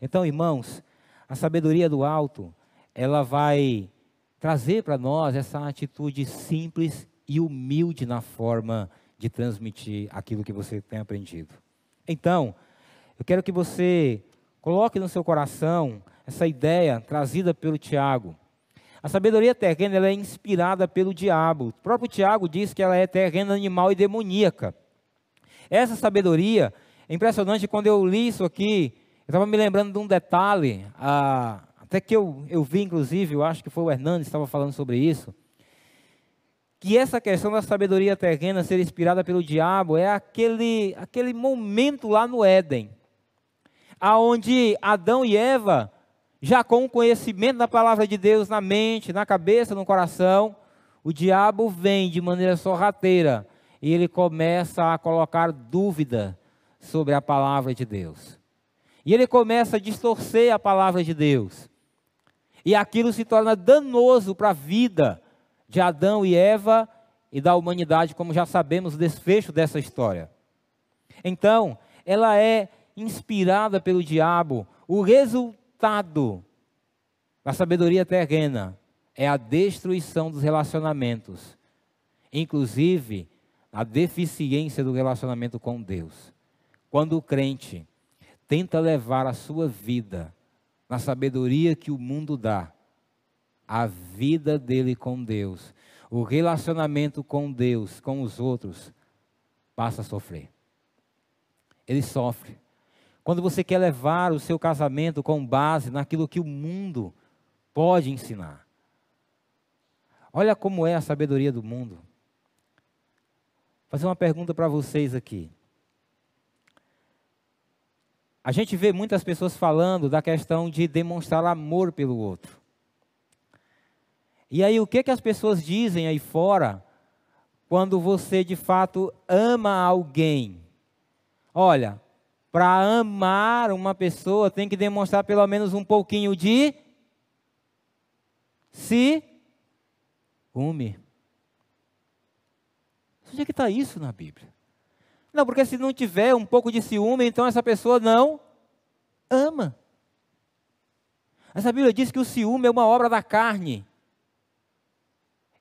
Então, irmãos, a sabedoria do alto, ela vai trazer para nós essa atitude simples e humilde na forma de transmitir aquilo que você tem aprendido. Então, eu quero que você coloque no seu coração essa ideia trazida pelo Tiago. A sabedoria terrena ela é inspirada pelo diabo. O próprio Tiago diz que ela é terrena, animal e demoníaca. Essa sabedoria, é impressionante, quando eu li isso aqui, eu estava me lembrando de um detalhe, ah, até que eu, eu vi, inclusive, eu acho que foi o Hernandes que estava falando sobre isso, que essa questão da sabedoria terrena ser inspirada pelo diabo é aquele, aquele momento lá no Éden, aonde Adão e Eva já com o conhecimento da palavra de Deus na mente, na cabeça, no coração, o diabo vem de maneira sorrateira e ele começa a colocar dúvida sobre a palavra de Deus. E ele começa a distorcer a palavra de Deus. E aquilo se torna danoso para a vida de Adão e Eva e da humanidade, como já sabemos o desfecho dessa história. Então, ela é inspirada pelo diabo. O resultado da sabedoria terrena é a destruição dos relacionamentos, inclusive a deficiência do relacionamento com Deus. Quando o crente tenta levar a sua vida na sabedoria que o mundo dá, a vida dele com Deus, o relacionamento com Deus, com os outros, passa a sofrer. Ele sofre. Quando você quer levar o seu casamento com base naquilo que o mundo pode ensinar. Olha como é a sabedoria do mundo. Vou fazer uma pergunta para vocês aqui. A gente vê muitas pessoas falando da questão de demonstrar amor pelo outro. E aí, o que, que as pessoas dizem aí fora quando você de fato ama alguém? Olha, para amar uma pessoa, tem que demonstrar pelo menos um pouquinho de ciúme. Onde é que está isso na Bíblia? Não, porque se não tiver um pouco de ciúme, então essa pessoa não ama. Essa Bíblia diz que o ciúme é uma obra da carne.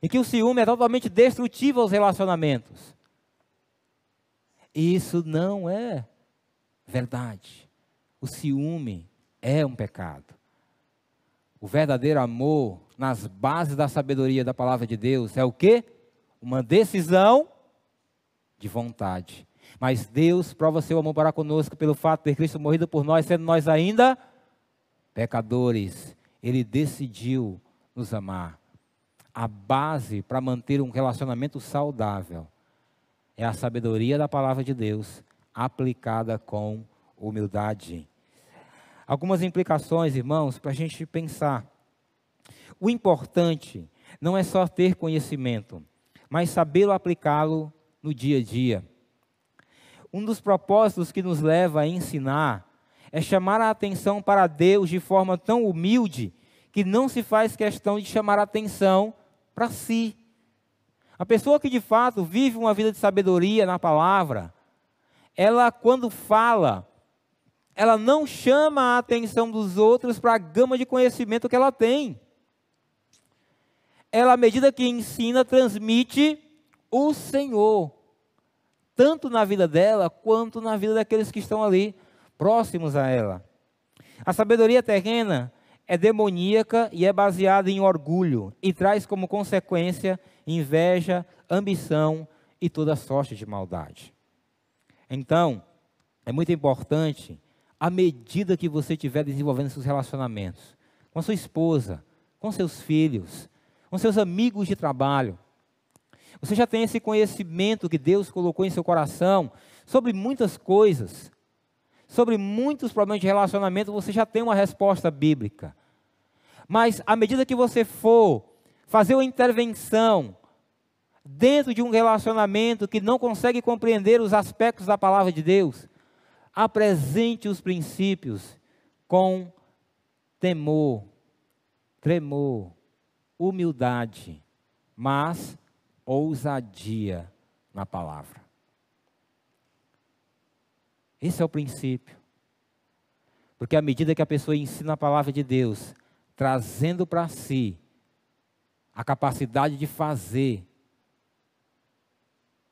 E que o ciúme é totalmente destrutivo aos relacionamentos. Isso não é verdade. O ciúme é um pecado. O verdadeiro amor, nas bases da sabedoria da palavra de Deus, é o que? Uma decisão de vontade. Mas Deus prova seu amor para conosco pelo fato de Cristo morrido por nós, sendo nós ainda pecadores. Ele decidiu nos amar. A base para manter um relacionamento saudável é a sabedoria da palavra de Deus aplicada com humildade. Algumas implicações, irmãos, para a gente pensar. O importante não é só ter conhecimento, mas sabê-lo aplicá-lo no dia a dia. Um dos propósitos que nos leva a ensinar é chamar a atenção para Deus de forma tão humilde que não se faz questão de chamar a atenção para si. A pessoa que de fato vive uma vida de sabedoria na palavra, ela, quando fala, ela não chama a atenção dos outros para a gama de conhecimento que ela tem. Ela, à medida que ensina, transmite o Senhor, tanto na vida dela quanto na vida daqueles que estão ali próximos a ela. A sabedoria terrena é demoníaca e é baseada em orgulho e traz como consequência inveja, ambição e toda sorte de maldade. Então, é muito importante, à medida que você estiver desenvolvendo seus relacionamentos, com a sua esposa, com seus filhos, com seus amigos de trabalho, você já tem esse conhecimento que Deus colocou em seu coração sobre muitas coisas, sobre muitos problemas de relacionamento, você já tem uma resposta bíblica. Mas à medida que você for fazer uma intervenção dentro de um relacionamento que não consegue compreender os aspectos da palavra de Deus, apresente os princípios com temor, tremor, humildade, mas ousadia na palavra. Esse é o princípio. Porque à medida que a pessoa ensina a palavra de Deus, trazendo para si a capacidade de fazer,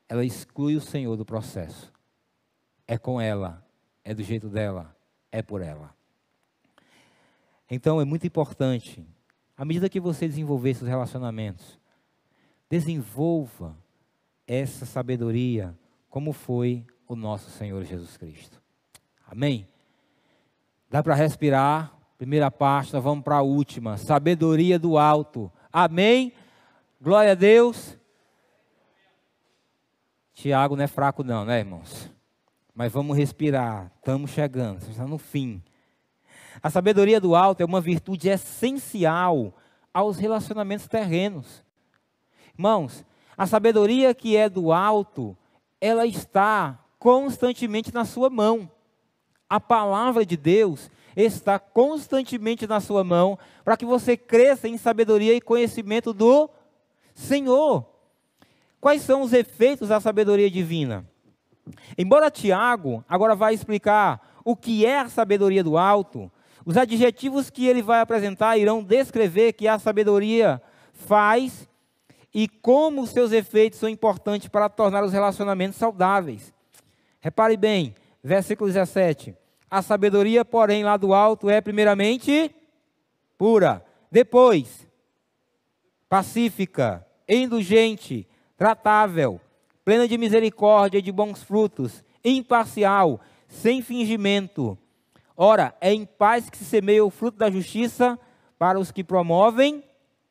ela exclui o Senhor do processo. É com ela, é do jeito dela, é por ela. Então é muito importante, à medida que você desenvolver esses relacionamentos, desenvolva essa sabedoria como foi o nosso Senhor Jesus Cristo. Amém? Dá para respirar? Primeira parte, nós vamos para a última. Sabedoria do alto. Amém? Glória a Deus. Tiago não é fraco, não, né, irmãos? Mas vamos respirar. Estamos chegando, está no fim. A sabedoria do alto é uma virtude essencial aos relacionamentos terrenos. Irmãos, a sabedoria que é do alto, ela está constantemente na sua mão. A palavra de Deus está constantemente na sua mão para que você cresça em sabedoria e conhecimento do Senhor. Quais são os efeitos da sabedoria divina? Embora Tiago agora vai explicar o que é a sabedoria do alto, os adjetivos que ele vai apresentar irão descrever que a sabedoria faz e como seus efeitos são importantes para tornar os relacionamentos saudáveis. Repare bem, versículo 17. A sabedoria, porém, lá do alto é primeiramente pura, depois pacífica, indulgente, tratável, plena de misericórdia e de bons frutos, imparcial, sem fingimento. Ora, é em paz que se semeia o fruto da justiça para os que promovem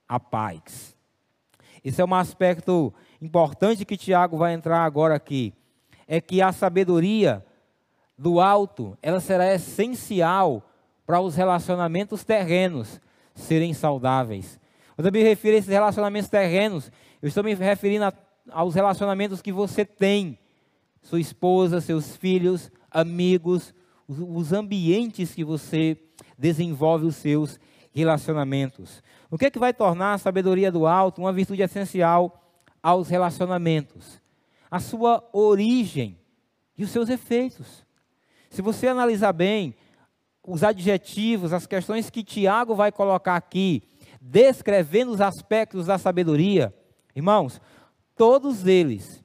a paz. Esse é um aspecto importante que Tiago vai entrar agora aqui. É que a sabedoria do alto, ela será essencial para os relacionamentos terrenos serem saudáveis. Quando eu me refiro a esses relacionamentos terrenos, eu estou me referindo a, aos relacionamentos que você tem, sua esposa, seus filhos, amigos, os, os ambientes que você desenvolve os seus relacionamentos. O que é que vai tornar a sabedoria do alto uma virtude essencial aos relacionamentos? A sua origem e os seus efeitos. Se você analisar bem os adjetivos, as questões que Tiago vai colocar aqui, descrevendo os aspectos da sabedoria, irmãos, todos eles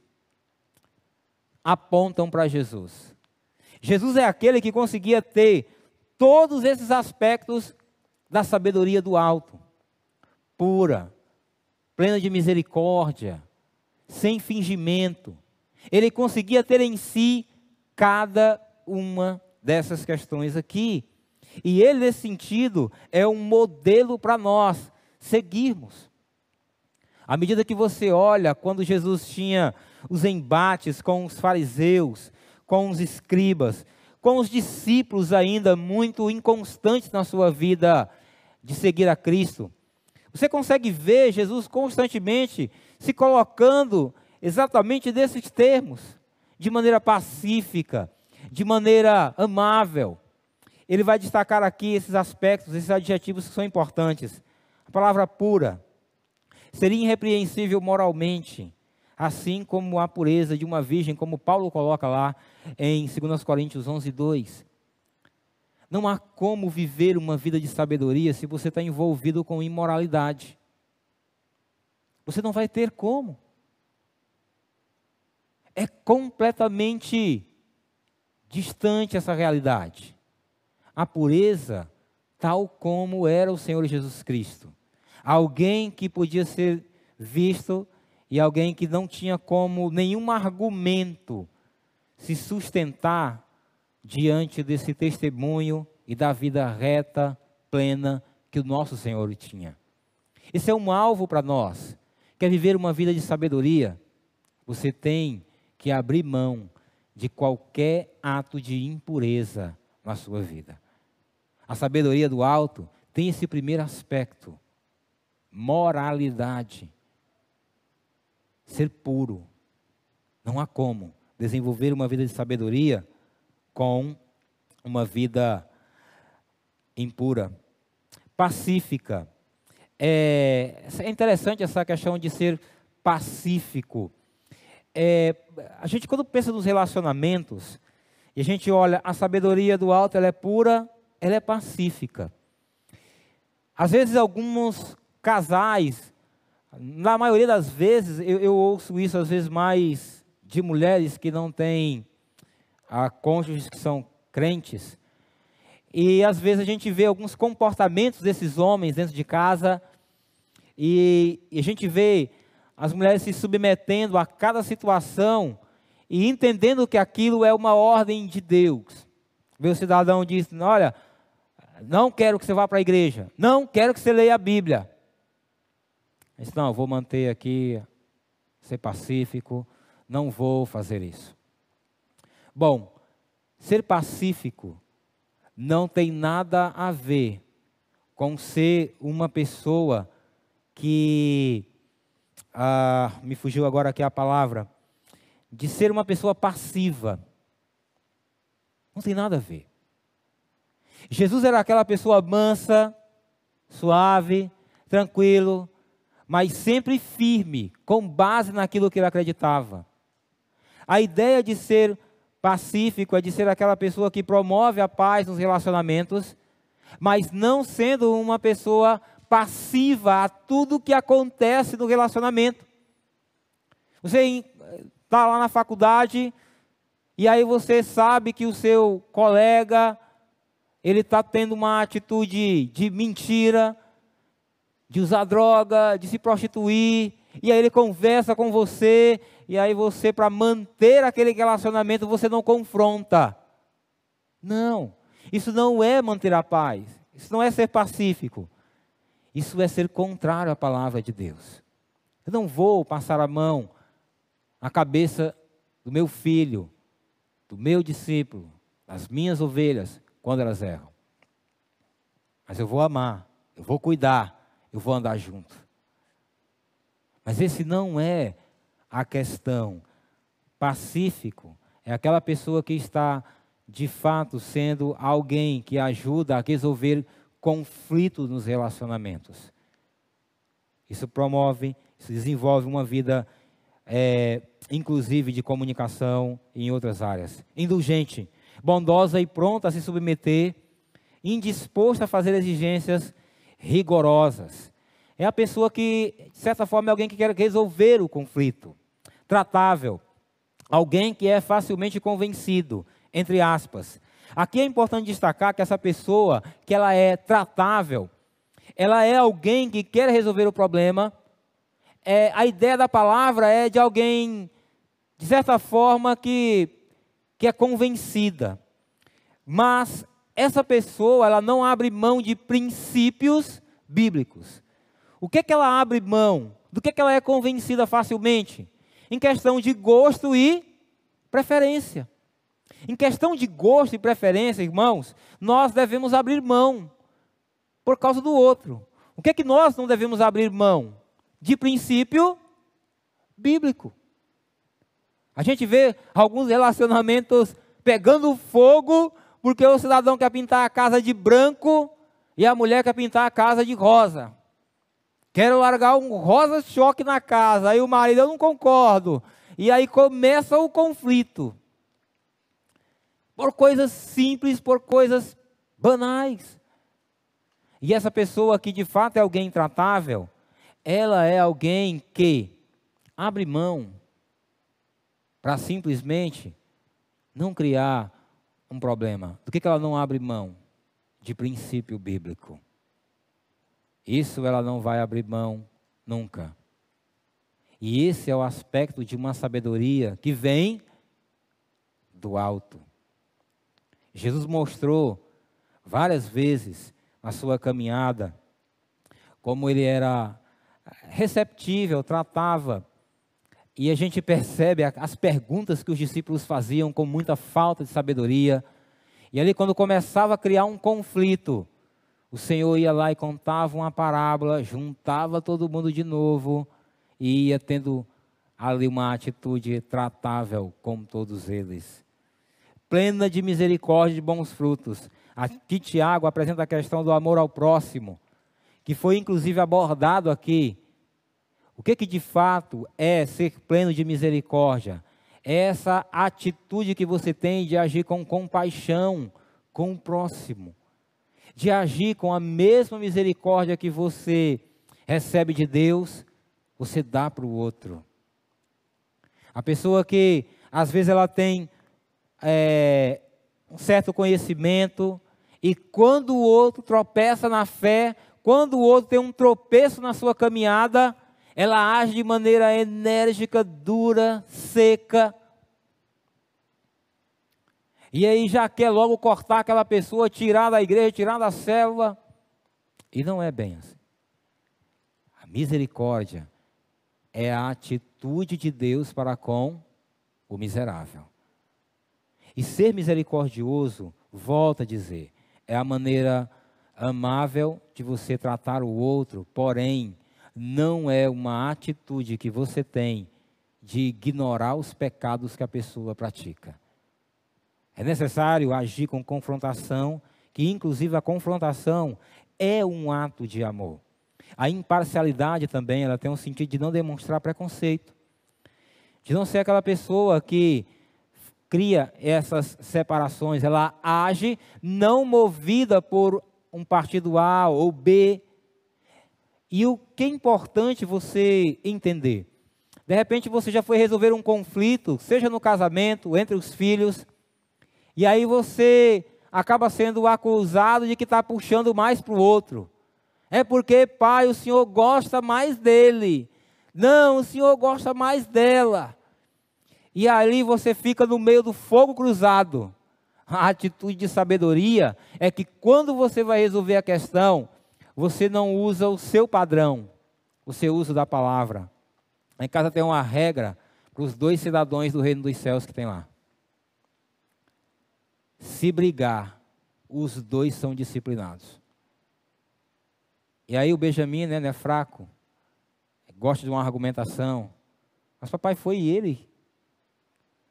apontam para Jesus. Jesus é aquele que conseguia ter todos esses aspectos da sabedoria do alto, pura, plena de misericórdia, sem fingimento. Ele conseguia ter em si cada uma dessas questões aqui. E ele, nesse sentido, é um modelo para nós seguirmos. À medida que você olha, quando Jesus tinha os embates com os fariseus, com os escribas, com os discípulos ainda muito inconstantes na sua vida de seguir a Cristo, você consegue ver Jesus constantemente se colocando exatamente desses termos, de maneira pacífica, de maneira amável. Ele vai destacar aqui esses aspectos, esses adjetivos que são importantes. A palavra pura seria irrepreensível moralmente, assim como a pureza de uma virgem, como Paulo coloca lá em 2 Coríntios 11, 2. Não há como viver uma vida de sabedoria se você está envolvido com imoralidade. Você não vai ter como. É completamente distante essa realidade. A pureza, tal como era o Senhor Jesus Cristo. Alguém que podia ser visto e alguém que não tinha como nenhum argumento se sustentar diante desse testemunho e da vida reta, plena que o nosso Senhor tinha. Esse é um alvo para nós. Quer viver uma vida de sabedoria? Você tem que abrir mão de qualquer ato de impureza na sua vida. A sabedoria do alto tem esse primeiro aspecto: moralidade. Ser puro. Não há como desenvolver uma vida de sabedoria com uma vida impura. Pacífica. É, é interessante essa questão de ser pacífico é, a gente quando pensa nos relacionamentos, e a gente olha, a sabedoria do alto, ela é pura, ela é pacífica. Às vezes alguns casais, na maioria das vezes, eu, eu ouço isso às vezes mais de mulheres que não têm a cônjuges que são crentes. E às vezes a gente vê alguns comportamentos desses homens dentro de casa e, e a gente vê as mulheres se submetendo a cada situação e entendendo que aquilo é uma ordem de Deus. Vê o cidadão diz: Olha, não quero que você vá para a igreja, não quero que você leia a Bíblia. Mas não, vou manter aqui, ser pacífico, não vou fazer isso. Bom, ser pacífico não tem nada a ver com ser uma pessoa que. Ah, me fugiu agora aqui a palavra. De ser uma pessoa passiva. Não tem nada a ver. Jesus era aquela pessoa mansa, suave, tranquilo, mas sempre firme, com base naquilo que ele acreditava. A ideia de ser pacífico é de ser aquela pessoa que promove a paz nos relacionamentos, mas não sendo uma pessoa passiva a tudo que acontece no relacionamento. Você está lá na faculdade e aí você sabe que o seu colega ele está tendo uma atitude de mentira, de usar droga, de se prostituir, e aí ele conversa com você, e aí você, para manter aquele relacionamento, você não confronta. Não, isso não é manter a paz, isso não é ser pacífico, isso é ser contrário à palavra de Deus. Eu não vou passar a mão na cabeça do meu filho, do meu discípulo, das minhas ovelhas, quando elas erram. Mas eu vou amar, eu vou cuidar, eu vou andar junto. Mas esse não é a questão. Pacífico é aquela pessoa que está, de fato, sendo alguém que ajuda a resolver conflitos nos relacionamentos. Isso promove, isso desenvolve uma vida, é, inclusive, de comunicação em outras áreas. Indulgente, bondosa e pronta a se submeter, indisposta a fazer exigências rigorosas. É a pessoa que, de certa forma, é alguém que quer resolver o conflito. Tratável. Alguém que é facilmente convencido, entre aspas. Aqui é importante destacar que essa pessoa, que ela é tratável, ela é alguém que quer resolver o problema. É, a ideia da palavra é de alguém, de certa forma, que, que é convencida. Mas essa pessoa ela não abre mão de princípios bíblicos. O que é que ela abre mão? Do que é que ela é convencida facilmente? Em questão de gosto e preferência. Em questão de gosto e preferência, irmãos, nós devemos abrir mão por causa do outro. O que é que nós não devemos abrir mão? De princípio bíblico. A gente vê alguns relacionamentos pegando fogo porque o cidadão quer pintar a casa de branco e a mulher quer pintar a casa de rosa. Quero largar um rosa choque na casa. Aí o marido, eu não concordo. E aí começa o conflito. Por coisas simples, por coisas banais. E essa pessoa que de fato é alguém intratável, ela é alguém que abre mão para simplesmente não criar um problema. Do que, que ela não abre mão? De princípio bíblico. Isso ela não vai abrir mão nunca. E esse é o aspecto de uma sabedoria que vem do alto. Jesus mostrou várias vezes na sua caminhada como ele era receptível, tratava e a gente percebe as perguntas que os discípulos faziam com muita falta de sabedoria. E ali, quando começava a criar um conflito, o Senhor ia lá e contava uma parábola, juntava todo mundo de novo e ia tendo ali uma atitude tratável com todos eles. Plena de misericórdia e de bons frutos. Aqui Tiago apresenta a questão do amor ao próximo, que foi inclusive abordado aqui o que, que de fato é ser pleno de misericórdia? É essa atitude que você tem de agir com compaixão com o próximo, de agir com a mesma misericórdia que você recebe de Deus, você dá para o outro. A pessoa que às vezes ela tem é, um certo conhecimento, e quando o outro tropeça na fé, quando o outro tem um tropeço na sua caminhada, ela age de maneira enérgica, dura, seca. E aí já quer logo cortar aquela pessoa, tirar da igreja, tirar da célula. E não é bem assim. A misericórdia é a atitude de Deus para com o miserável. E ser misericordioso, volta a dizer, é a maneira amável de você tratar o outro, porém, não é uma atitude que você tem de ignorar os pecados que a pessoa pratica. É necessário agir com confrontação, que inclusive a confrontação é um ato de amor. A imparcialidade também, ela tem um sentido de não demonstrar preconceito. De não ser aquela pessoa que cria essas separações, ela age não movida por um partido A ou B. E o que é importante você entender? De repente você já foi resolver um conflito, seja no casamento, entre os filhos, e aí você acaba sendo acusado de que está puxando mais para o outro. É porque, pai, o senhor gosta mais dele. Não, o senhor gosta mais dela. E ali você fica no meio do fogo cruzado. A atitude de sabedoria é que quando você vai resolver a questão, você não usa o seu padrão, você usa da palavra. Em casa tem uma regra para os dois cidadãos do reino dos céus que tem lá. Se brigar, os dois são disciplinados. E aí o Benjamin né, é fraco, gosta de uma argumentação. Mas papai foi ele.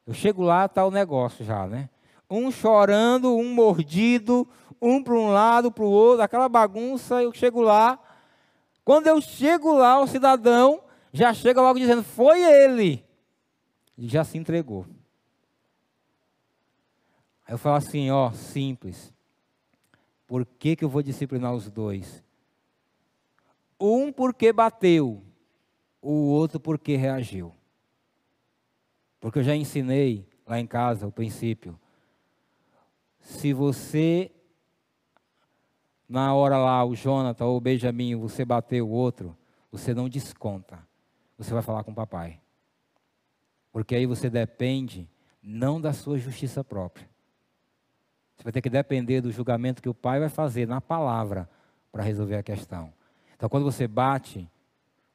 Eu chego lá, está o negócio já, né? Um chorando, um mordido, um para um lado, para o outro, aquela bagunça, eu chego lá. Quando eu chego lá, o cidadão já chega logo dizendo, foi ele. E já se entregou. Eu falo assim, ó, simples. Por que, que eu vou disciplinar os dois? Um porque bateu, o outro porque reagiu. Porque eu já ensinei lá em casa o princípio. Se você, na hora lá, o Jonathan ou o Benjamin, você bateu o outro, você não desconta. Você vai falar com o papai. Porque aí você depende não da sua justiça própria. Você vai ter que depender do julgamento que o pai vai fazer na palavra para resolver a questão. Então, quando você bate,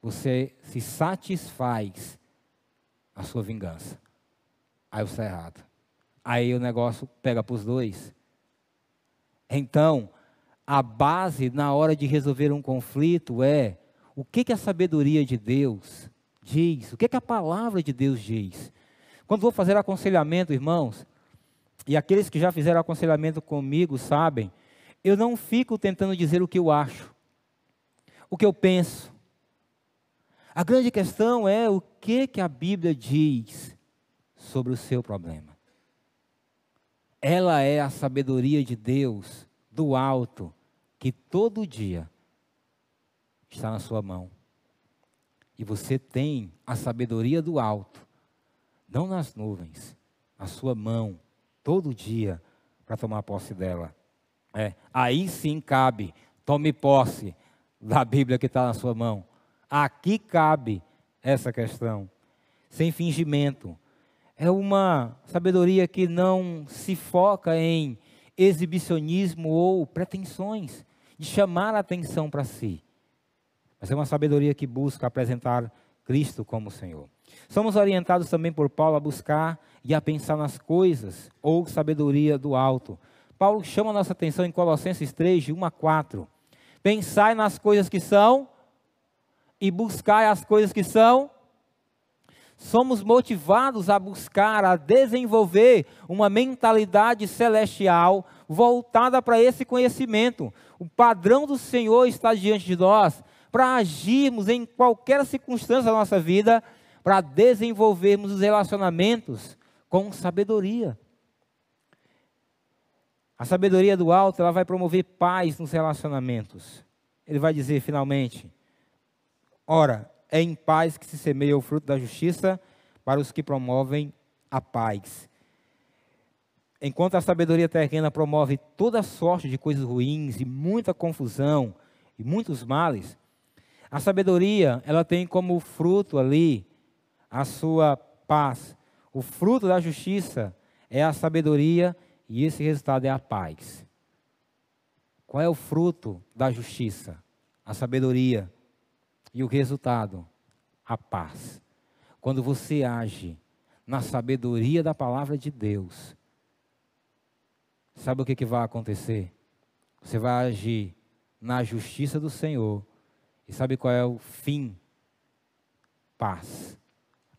você se satisfaz a sua vingança. Aí você está errado. Aí o negócio pega para os dois. Então, a base na hora de resolver um conflito é o que, que a sabedoria de Deus diz, o que, que a palavra de Deus diz. Quando vou fazer aconselhamento, irmãos, e aqueles que já fizeram aconselhamento comigo sabem, eu não fico tentando dizer o que eu acho o que eu penso. A grande questão é o que, que a Bíblia diz sobre o seu problema. Ela é a sabedoria de Deus do alto que todo dia está na sua mão. E você tem a sabedoria do alto, não nas nuvens, na sua mão, todo dia, para tomar posse dela. É, aí sim cabe, tome posse da Bíblia que está na sua mão. Aqui cabe essa questão, sem fingimento. É uma sabedoria que não se foca em exibicionismo ou pretensões de chamar a atenção para si. Mas é uma sabedoria que busca apresentar Cristo como Senhor. Somos orientados também por Paulo a buscar e a pensar nas coisas ou sabedoria do alto. Paulo chama a nossa atenção em Colossenses 3, de 1 a 4. Pensai nas coisas que são e buscai as coisas que são. Somos motivados a buscar, a desenvolver uma mentalidade celestial voltada para esse conhecimento. O padrão do Senhor está diante de nós para agirmos em qualquer circunstância da nossa vida, para desenvolvermos os relacionamentos com sabedoria. A sabedoria do alto, ela vai promover paz nos relacionamentos. Ele vai dizer finalmente: Ora, é em paz que se semeia o fruto da justiça para os que promovem a paz. Enquanto a sabedoria terrena promove toda sorte de coisas ruins e muita confusão e muitos males, a sabedoria, ela tem como fruto ali a sua paz. O fruto da justiça é a sabedoria e esse resultado é a paz. Qual é o fruto da justiça? A sabedoria. E o resultado? A paz. Quando você age na sabedoria da palavra de Deus, sabe o que, que vai acontecer? Você vai agir na justiça do Senhor. E sabe qual é o fim? Paz.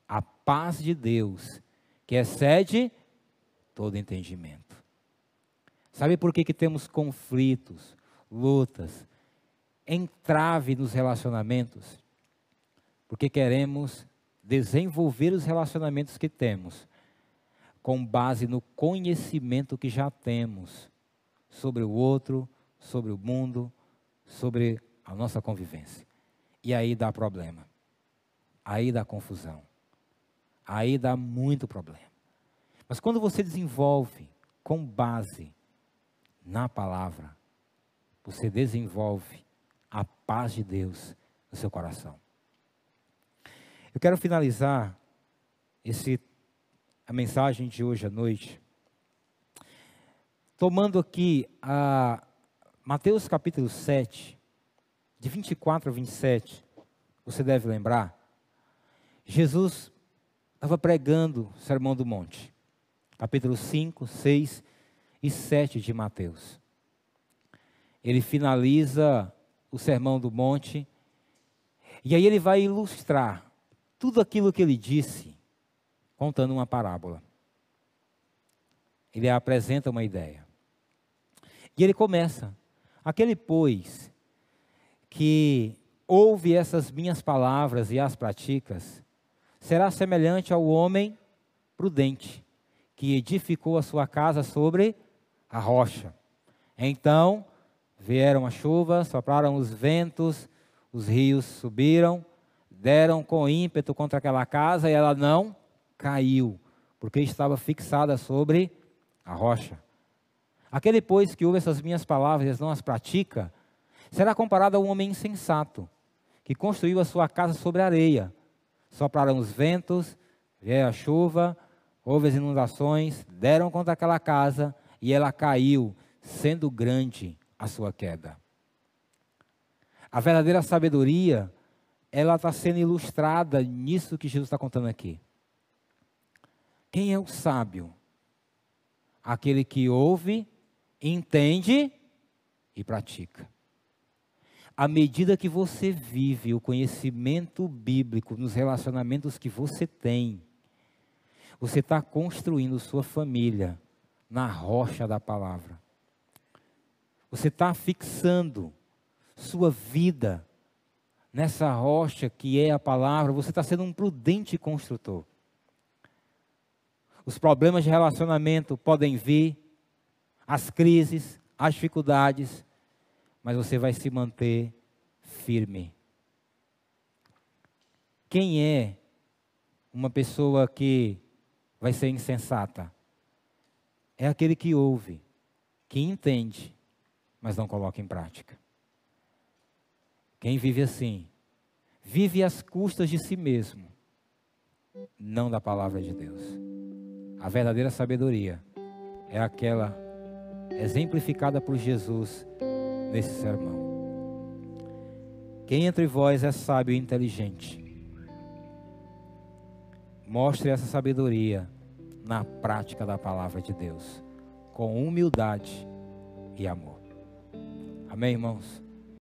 A paz de Deus, que excede todo entendimento. Sabe por que, que temos conflitos, lutas, entrave nos relacionamentos? Porque queremos desenvolver os relacionamentos que temos com base no conhecimento que já temos sobre o outro, sobre o mundo, sobre a nossa convivência. E aí dá problema. Aí dá confusão. Aí dá muito problema. Mas quando você desenvolve com base na palavra, você desenvolve a paz de Deus no seu coração. Eu quero finalizar esse, a mensagem de hoje à noite, tomando aqui a Mateus capítulo 7, de 24 a 27, você deve lembrar, Jesus estava pregando o Sermão do Monte, capítulo 5, 6 e 7 de Mateus. Ele finaliza o Sermão do Monte e aí ele vai ilustrar tudo aquilo que ele disse contando uma parábola. Ele apresenta uma ideia. E ele começa: aquele, pois, que ouve essas minhas palavras e as praticas, será semelhante ao homem prudente, que edificou a sua casa sobre a rocha. Então vieram as chuvas, sopraram os ventos, os rios subiram, deram com ímpeto contra aquela casa e ela não caiu, porque estava fixada sobre a rocha. Aquele, pois, que ouve essas minhas palavras e não as pratica, será comparado a um homem insensato, que construiu a sua casa sobre a areia. Sopraram os ventos, veio a chuva, houve as inundações, deram contra aquela casa e ela caiu, sendo grande a sua queda. A verdadeira sabedoria, ela está sendo ilustrada nisso que Jesus está contando aqui. Quem é o sábio? Aquele que ouve, entende e pratica. À medida que você vive o conhecimento bíblico nos relacionamentos que você tem, você está construindo sua família na rocha da palavra. Você está fixando sua vida nessa rocha que é a palavra. Você está sendo um prudente construtor. Os problemas de relacionamento podem vir, as crises, as dificuldades, mas você vai se manter firme. Quem é uma pessoa que vai ser insensata? É aquele que ouve, que entende, mas não coloca em prática. Quem vive assim, vive às custas de si mesmo, não da palavra de Deus. A verdadeira sabedoria é aquela exemplificada por Jesus nesse sermão. Quem entre vós é sábio e inteligente? Mostre essa sabedoria na prática da palavra de Deus, com humildade e amor. Amém, irmãos?